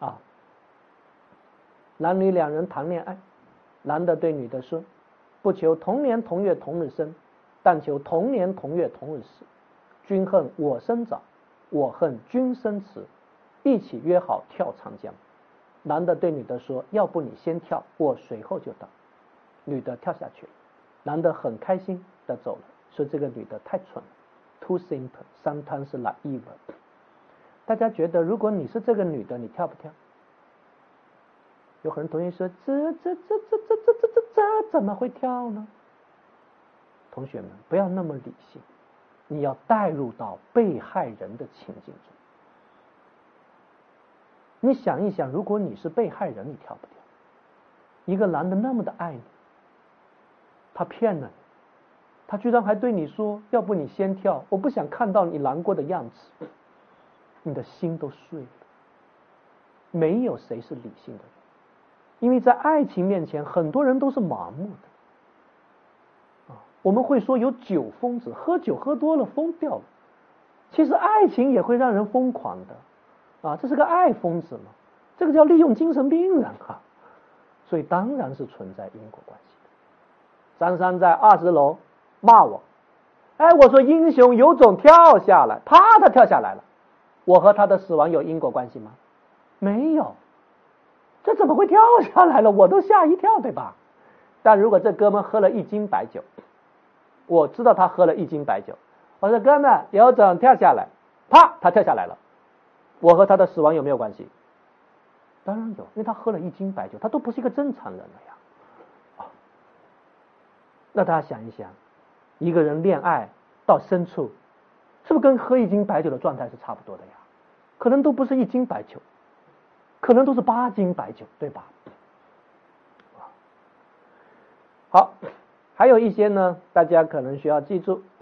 啊，男女两人谈恋爱，男的对女的说：“不求同年同月同日生，但求同年同月同日死。君恨我生早，我恨君生迟，一起约好跳长江。”男的对女的说：“要不你先跳，我随后就到。”女的跳下去了，男的很开心的走了，说这个女的太蠢了，too simple，sometimes naive。大家觉得，如果你是这个女的，你跳不跳？有很多同学说：“这这这这这这这这这怎么会跳呢？”同学们，不要那么理性，你要带入到被害人的情境中。你想一想，如果你是被害人，你跳不跳？一个男的那么的爱你，他骗了你，他居然还对你说：“要不你先跳，我不想看到你难过的样子。”你的心都碎了。没有谁是理性的人，因为在爱情面前，很多人都是麻木的。啊，我们会说有酒疯子，喝酒喝多了疯掉了。其实爱情也会让人疯狂的。啊，这是个爱疯子嘛？这个叫利用精神病人哈，所以当然是存在因果关系的。张三在二十楼骂我，哎，我说英雄有种跳下来，啪，他跳下来了。我和他的死亡有因果关系吗？没有，这怎么会跳下来了？我都吓一跳，对吧？但如果这哥们喝了一斤白酒，我知道他喝了一斤白酒，我说哥们有种跳下来，啪，他跳下来了。我和他的死亡有没有关系？当然有，因为他喝了一斤白酒，他都不是一个正常人了呀。啊，那大家想一想，一个人恋爱到深处，是不是跟喝一斤白酒的状态是差不多的呀？可能都不是一斤白酒，可能都是八斤白酒，对吧？好，还有一些呢，大家可能需要记住。